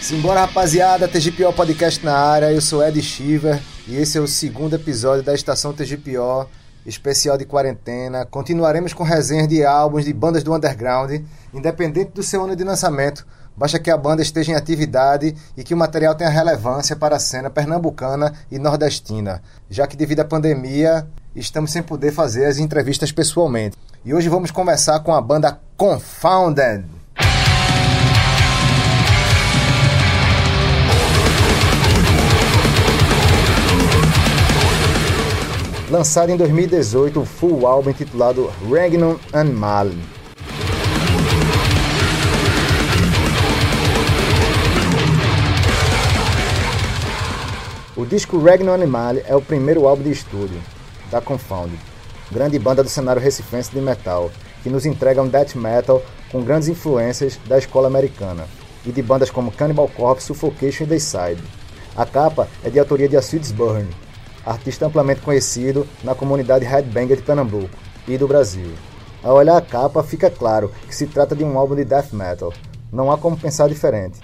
Simbora rapaziada, TGPO Podcast na área, eu sou Ed Shiver e esse é o segundo episódio da estação TGPO, especial de quarentena. Continuaremos com resenhas de álbuns de bandas do underground, independente do seu ano de lançamento. Basta que a banda esteja em atividade e que o material tenha relevância para a cena pernambucana e nordestina, já que devido à pandemia estamos sem poder fazer as entrevistas pessoalmente. E hoje vamos conversar com a banda Confounded. lançado em 2018 o full álbum intitulado Regnum and. O disco Regnum and Mal é o primeiro álbum de estúdio da Confounded, grande banda do cenário recifense de metal, que nos entrega um death metal com grandes influências da escola americana e de bandas como Cannibal Corpse, Suffocation e Dayside. A capa é de autoria de Acids Burn, artista amplamente conhecido na comunidade headbanger de Pernambuco e do Brasil. Ao olhar a capa, fica claro que se trata de um álbum de death metal. Não há como pensar diferente.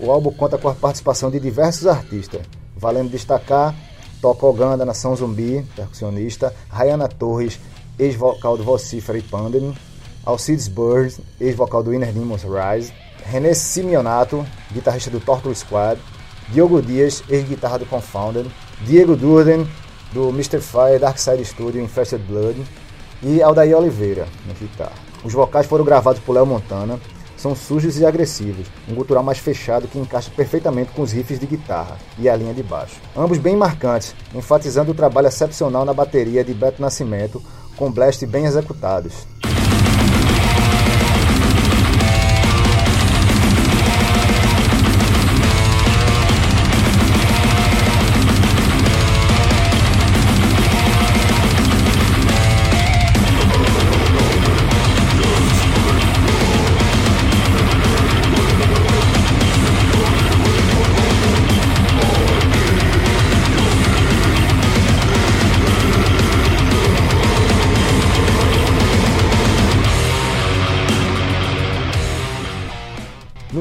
O álbum conta com a participação de diversos artistas, valendo destacar Toca Oganda, Nação Zumbi, percussionista, Rayana Torres, ex-vocal do Vocifera e Pandem, Alcides Bird, ex-vocal do Inner Demons Rise, René Simeonato, guitarrista do Torture Squad, Diogo Dias, ex-guitarra do Confounded, Diego Durden, do Mr. Fire Dark Side Studio Infested Blood, e Aldair Oliveira, na guitarra. Os vocais foram gravados por Léo Montana, são sujos e agressivos, um gutural mais fechado que encaixa perfeitamente com os riffs de guitarra e a linha de baixo. Ambos bem marcantes, enfatizando o trabalho excepcional na bateria de Beto Nascimento, com blast bem executados.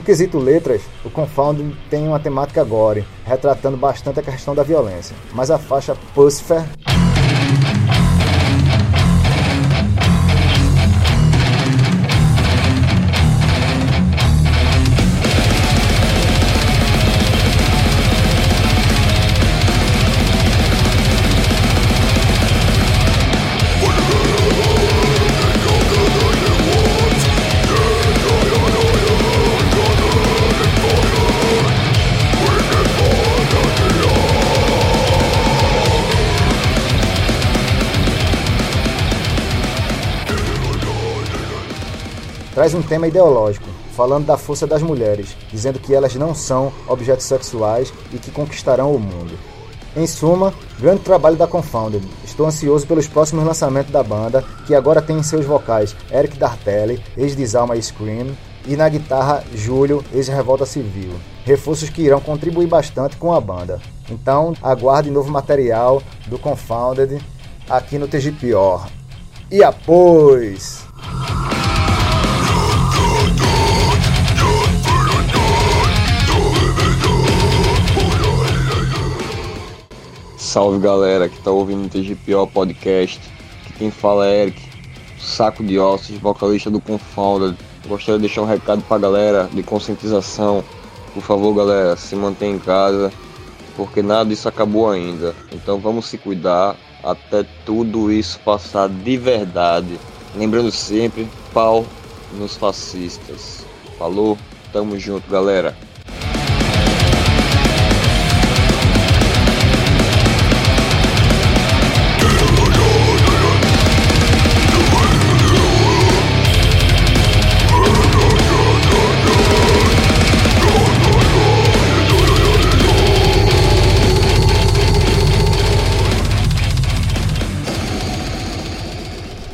Quesito letras, o Confound tem uma temática gore, retratando bastante a questão da violência, mas a faixa Pussifer traz um tema ideológico, falando da força das mulheres, dizendo que elas não são objetos sexuais e que conquistarão o mundo. Em suma, grande trabalho da Confounded. Estou ansioso pelos próximos lançamentos da banda, que agora tem em seus vocais Eric Dartelli, ex-Desalma e Scream, e na guitarra Júlio, ex-Revolta Civil. Reforços que irão contribuir bastante com a banda. Então, aguarde novo material do Confounded aqui no TGPO. E após! Salve galera que tá ouvindo o TGPO Podcast. Que quem fala é Eric, saco de ossos, vocalista do Confounded. Gostaria de deixar um recado pra galera de conscientização. Por favor, galera, se mantenha em casa, porque nada disso acabou ainda. Então vamos se cuidar até tudo isso passar de verdade. Lembrando sempre, pau nos fascistas. Falou, tamo junto, galera.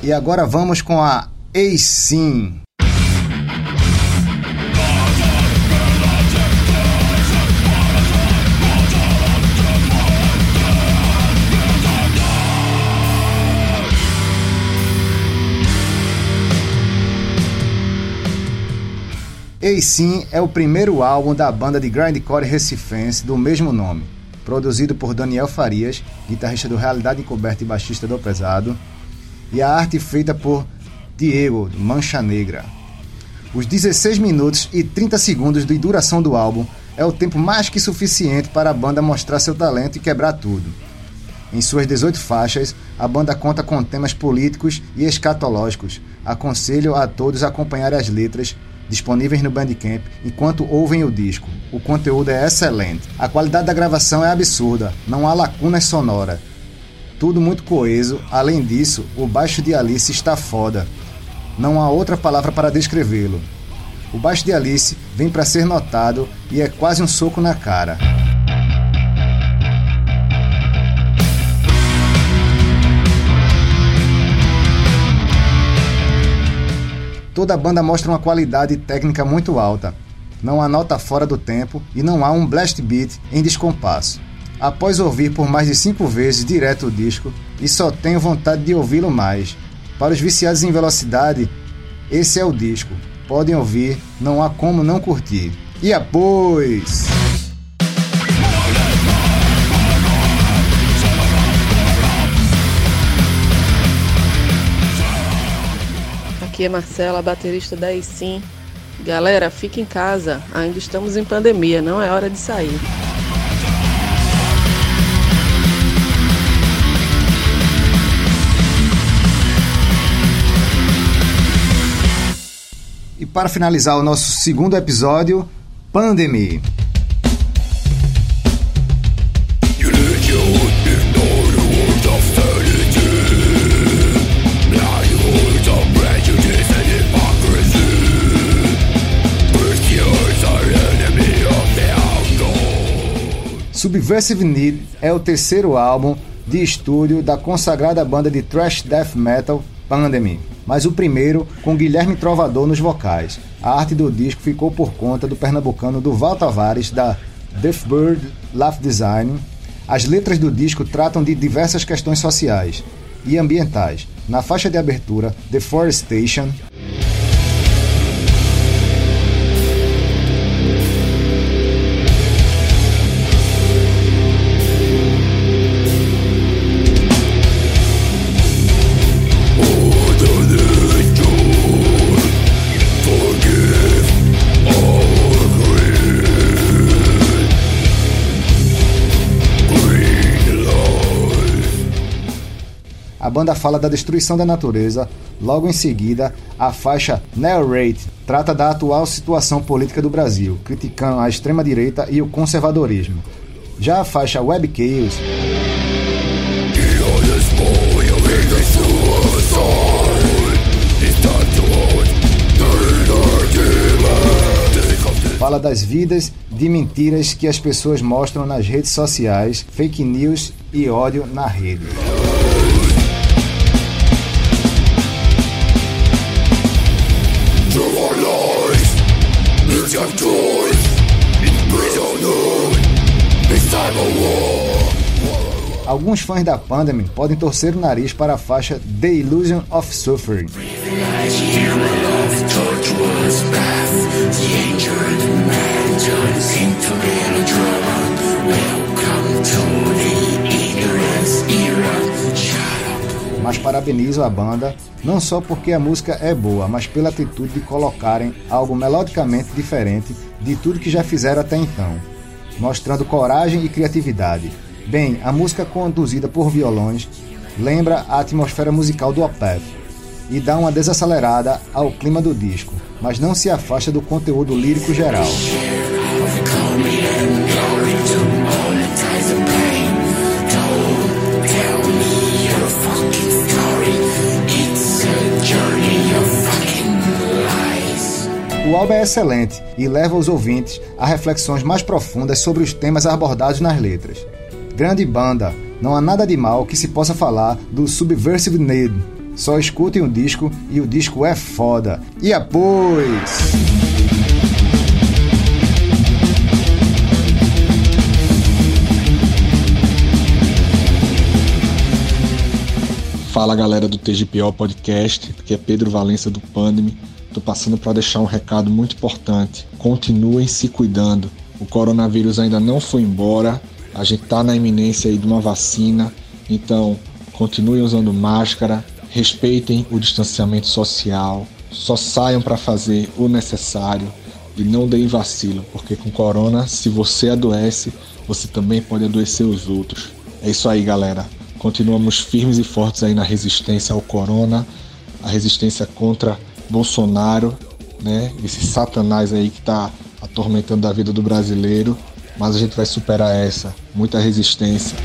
E agora vamos com a Sim. Ei Sim é o primeiro álbum da banda de grindcore recifense do mesmo nome, produzido por Daniel Farias, guitarrista do Realidade Encoberta e baixista do Pesado, e a arte feita por Diego Mancha Negra. Os 16 minutos e 30 segundos de duração do álbum é o tempo mais que suficiente para a banda mostrar seu talento e quebrar tudo. Em suas 18 faixas, a banda conta com temas políticos e escatológicos. Aconselho a todos a acompanhar as letras disponíveis no Bandcamp enquanto ouvem o disco. O conteúdo é excelente. A qualidade da gravação é absurda, não há lacunas sonoras. Tudo muito coeso, além disso, o baixo de Alice está foda. Não há outra palavra para descrevê-lo. O baixo de Alice vem para ser notado e é quase um soco na cara. Toda a banda mostra uma qualidade técnica muito alta. Não há nota fora do tempo e não há um blast beat em descompasso. Após ouvir por mais de cinco vezes direto o disco, e só tenho vontade de ouvi-lo mais. Para os viciados em velocidade, esse é o disco. Podem ouvir, não há como não curtir. E após! Aqui é Marcela, baterista da Sim. Galera, fique em casa, ainda estamos em pandemia, não é hora de sair. Para finalizar o nosso segundo episódio, Pandemia. Subversive Need é o terceiro álbum de estúdio da consagrada banda de thrash death metal Pandemic, mas o primeiro com Guilherme Trovador nos vocais. A arte do disco ficou por conta do pernambucano Duval Tavares da Deathbird Laugh Design. As letras do disco tratam de diversas questões sociais e ambientais. Na faixa de abertura, Deforestation, A banda fala da destruição da natureza. Logo em seguida, a faixa Narrate trata da atual situação política do Brasil, criticando a extrema-direita e o conservadorismo. Já a faixa Web Chaos fala das vidas de mentiras que as pessoas mostram nas redes sociais, fake news e ódio na rede. Alguns fãs da Pandemic podem torcer o nariz para a faixa The Illusion of Suffering. Mas parabenizo a banda, não só porque a música é boa, mas pela atitude de colocarem algo melodicamente diferente de tudo que já fizeram até então, mostrando coragem e criatividade. Bem, a música conduzida por violões lembra a atmosfera musical do Opeth e dá uma desacelerada ao clima do disco, mas não se afasta do conteúdo lírico geral. O álbum é excelente e leva os ouvintes a reflexões mais profundas sobre os temas abordados nas letras. Grande banda, não há nada de mal que se possa falar do Subversive Need. Só escutem o disco e o disco é foda. E após. Fala galera do TGPO Podcast, aqui é Pedro Valença do Pandem. Tô passando para deixar um recado muito importante. Continuem se cuidando. O coronavírus ainda não foi embora. A gente tá na iminência aí de uma vacina. Então, continuem usando máscara, respeitem o distanciamento social, só saiam para fazer o necessário e não deem vacilo, porque com corona, se você adoece, você também pode adoecer os outros. É isso aí, galera. Continuamos firmes e fortes aí na resistência ao corona, a resistência contra Bolsonaro, né? Esse satanás aí que está atormentando a vida do brasileiro, mas a gente vai superar essa. Muita resistência.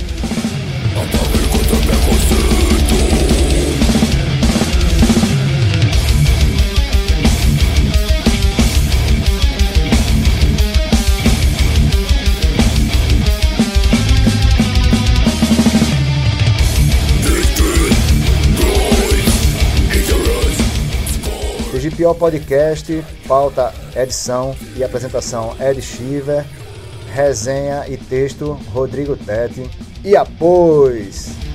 TGPO Podcast, pauta, edição e apresentação Ed Shiver, resenha e texto Rodrigo Tete e após.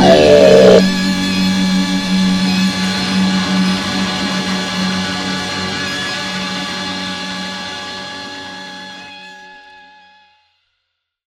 TGPO.